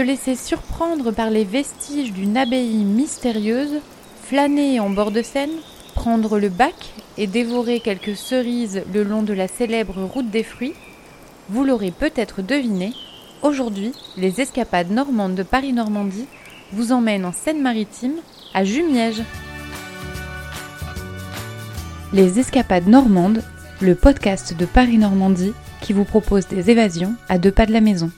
se laisser surprendre par les vestiges d'une abbaye mystérieuse, flâner en bord de Seine, prendre le bac et dévorer quelques cerises le long de la célèbre route des fruits, vous l'aurez peut-être deviné, aujourd'hui, les escapades normandes de Paris-Normandie vous emmènent en Seine-Maritime, à Jumièges. Les escapades normandes, le podcast de Paris-Normandie qui vous propose des évasions à deux pas de la maison.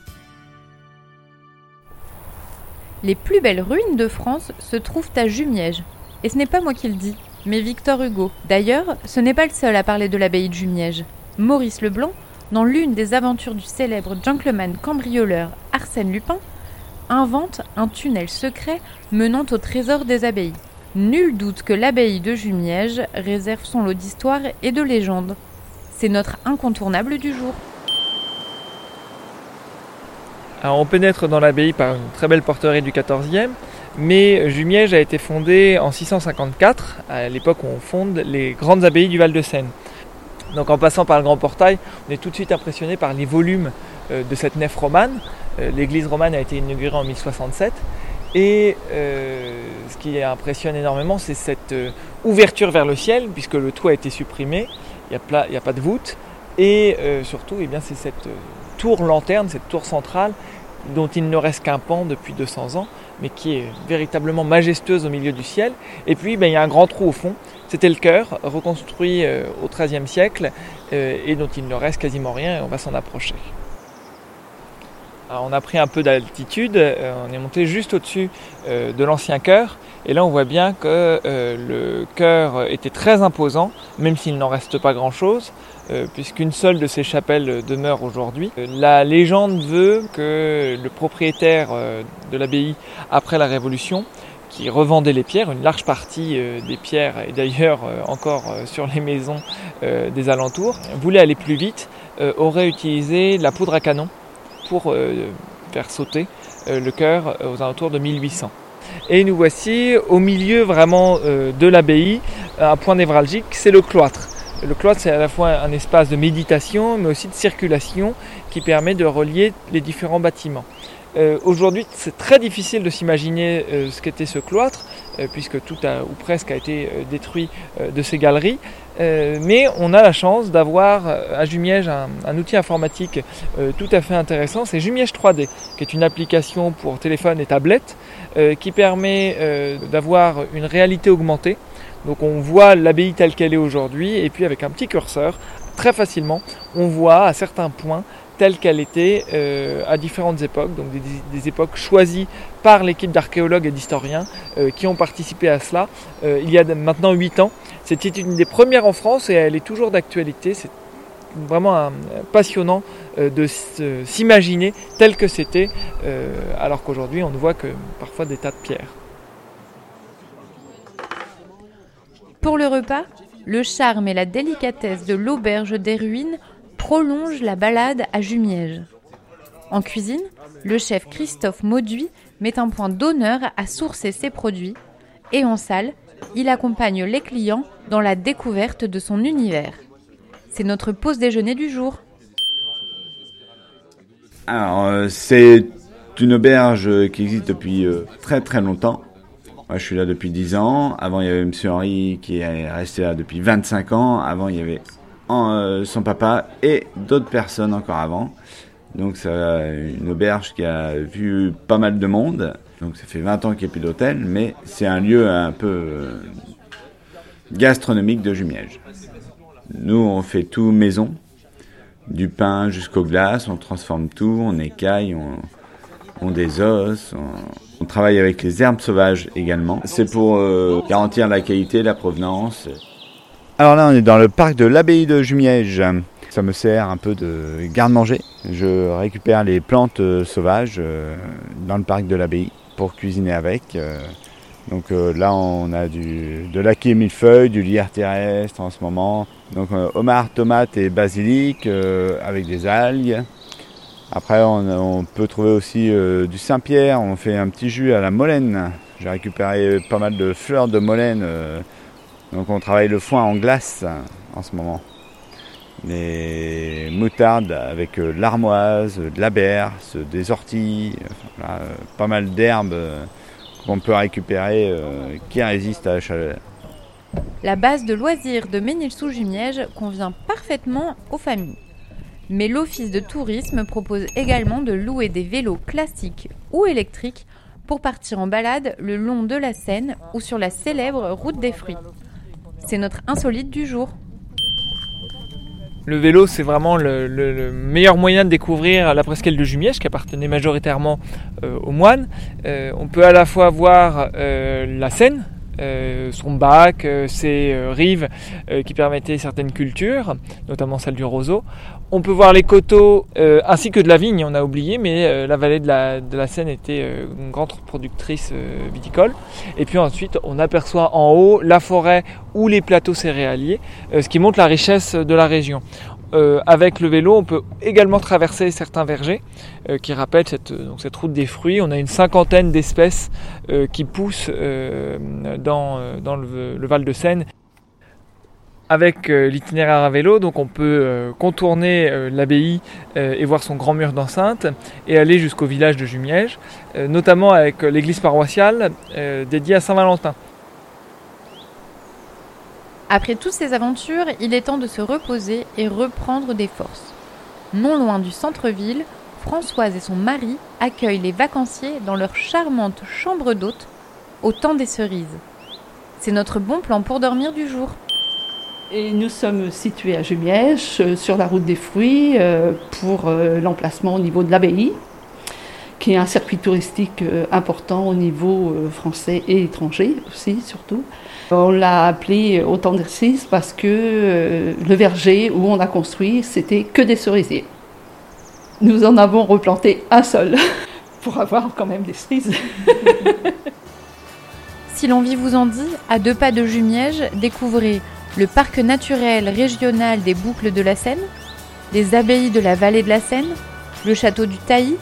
Les plus belles ruines de France se trouvent à Jumièges. Et ce n'est pas moi qui le dis, mais Victor Hugo. D'ailleurs, ce n'est pas le seul à parler de l'abbaye de Jumièges. Maurice Leblanc, dans l'une des aventures du célèbre gentleman cambrioleur Arsène Lupin, invente un tunnel secret menant au trésor des abbayes. Nul doute que l'abbaye de Jumièges réserve son lot d'histoire et de légendes. C'est notre incontournable du jour. On pénètre dans l'abbaye par une très belle porterie du XIVe, mais Jumièges a été fondée en 654, à l'époque où on fonde les grandes abbayes du Val-de-Seine. Donc en passant par le grand portail, on est tout de suite impressionné par les volumes euh, de cette nef romane. Euh, l'église romane a été inaugurée en 1067. Et euh, ce qui impressionne énormément, c'est cette ouverture vers le ciel, puisque le toit a été supprimé, il n'y a, pas de voûte. Et surtout, eh c'est cette tour lanterne, cette tour centrale, dont il ne reste qu'un pan depuis 200 ans, mais qui est véritablement majestueuse au milieu du ciel. Et puis, ben, il y a un grand trou au fond. C'était le cœur, reconstruit euh, au XIIIe siècle, euh, et dont il ne reste quasiment rien, et on va s'en approcher. On a pris un peu d'altitude, euh, on est monté juste au-dessus de l'ancien chœur, et là on voit bien que le chœur était très imposant, même s'il n'en reste pas grand-chose. Euh, puisqu'une seule de ces chapelles demeure aujourd'hui. Euh, la légende veut que le propriétaire euh, de l'abbaye, après la Révolution, qui revendait les pierres, une large partie des pierres, et d'ailleurs encore sur les maisons des alentours, voulait aller plus vite, aurait utilisé la poudre à canon pour faire sauter le cœur aux alentours de 1800. Et nous voici au milieu vraiment de l'abbaye, un point névralgique, c'est le cloître. Le cloître, c'est à la fois un espace de méditation, mais aussi de circulation qui permet de relier les différents bâtiments. Euh, aujourd'hui, c'est très difficile de s'imaginer euh, ce qu'était ce cloître, euh, puisque tout a, ou presque a été détruit de ces galeries. Mais on a la chance d'avoir à Jumièges un, outil informatique tout à fait intéressant, c'est Jumièges 3D, qui est une application pour téléphone et tablette, qui permet d'avoir une réalité augmentée. Donc on voit l'abbaye telle qu'elle est aujourd'hui et puis avec un petit curseur, très facilement, on voit à certains points telle qu'elle était euh, à différentes époques, donc des, époques choisies par l'équipe d'archéologues et d'historiens euh, qui ont participé à cela euh, il y a maintenant 8 ans. C'était une des premières en France et elle est toujours d'actualité. C'est vraiment passionnant de s'imaginer tel que c'était, alors qu'aujourd'hui on ne voit que parfois des tas de pierres. Pour le repas, le charme et la délicatesse de l'auberge des ruines prolongent la balade à Jumièges. En cuisine, le chef Christophe Mauduit met un point d'honneur à sourcer ses produits et en salle, il accompagne les clients dans la découverte de son univers. C'est notre pause déjeuner du jour. Alors, euh, c'est une auberge qui existe depuis euh, très très longtemps. Moi, je suis là depuis 10 ans. Avant, il y avait M. Henri qui est resté là depuis 25 ans. Avant, il y avait euh, son papa et d'autres personnes encore avant. Donc, c'est une auberge qui a vu pas mal de monde. Donc, ça fait 20 ans qu'il n'y a plus d'hôtel, mais c'est un lieu un peu gastronomique de Jumièges. Nous, on fait tout maison, du pain jusqu'aux glaces, on transforme tout, on écaille, on, on des os, on travaille avec les herbes sauvages également. C'est pour euh, garantir la qualité, la provenance. Alors là, on est dans le parc de l'abbaye de Jumièges. Ça me sert un peu de garde-manger. Je récupère les plantes euh, sauvages euh, dans le parc de l'abbaye pour cuisiner avec. Donc là, on a du, de l'aquille millefeuille, du lierre terrestre en ce moment. Donc homard, tomate et basilic avec des algues. Après, on, peut trouver aussi euh, du Saint-Pierre. On fait un petit jus à la molène. J'ai récupéré pas mal de fleurs de molène. Euh, donc, on travaille le foin en glace en ce moment. des moutardes avec l'armoise, de la berce, des orties, pas mal d'herbes qu'on peut récupérer qui résistent à la chaleur. La base de loisirs de Ménil-sous-Jumièges convient parfaitement aux familles. Mais l'Office de tourisme propose également de louer des vélos classiques ou électriques pour partir en balade le long de la Seine ou sur la célèbre route des fruits. C'est notre insolite du jour. Le vélo, c'est vraiment le, meilleur moyen de découvrir la presqu'île de Jumièges, qui appartenait majoritairement euh, aux moines. Euh, on peut à la fois voir euh, la Seine, son bac, euh, ses euh, rives qui permettaient certaines cultures, notamment celle du roseau. On peut voir les coteaux ainsi que de la vigne, on a oublié, mais la vallée de la, de la, Seine était une grande productrice viticole. Et puis ensuite, on aperçoit en haut la forêt ou les plateaux céréaliers, ce qui montre la richesse de la région. Euh, avec le vélo, on peut également traverser certains vergers euh, qui rappellent cette, cette, route des fruits. On a une cinquantaine d'espèces euh, qui poussent dans, le, Val de Seine. Avec l'itinéraire à vélo, on peut contourner l'abbaye et voir son grand mur d'enceinte et aller jusqu'au village de Jumièges, notamment avec l'église paroissiale dédiée à Saint-Valentin. Après toutes ces aventures, il est temps de se reposer et reprendre des forces. Non loin du centre-ville, Françoise et son mari accueillent les vacanciers dans leur charmante chambre d'hôte au temps des cerises. C'est notre bon plan pour dormir du jour. Et nous sommes situés à Jumièges, euh, sur la route des fruits, euh, pour euh, l'emplacement au niveau de l'abbaye, qui est un circuit touristique important au niveau français et étranger aussi, surtout. On l'a appelé autant d'exercices parce que euh, le verger où on a construit, c'était que des cerisiers. Nous en avons replanté un seul pour avoir quand même des cerises. si l'envie vous en dit, à deux pas de Jumièges, découvrez le parc naturel régional des boucles de la Seine, les abbayes de la vallée de la Seine, le château du Tailly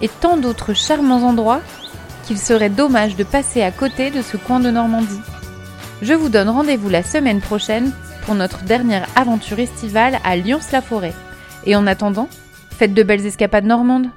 et tant d'autres charmants endroits qu'il serait dommage de passer à côté de ce coin de Normandie. Je vous donne rendez-vous la semaine prochaine pour notre dernière aventure estivale à Lyons-la-Forêt. Et en attendant, faites de belles escapades normandes.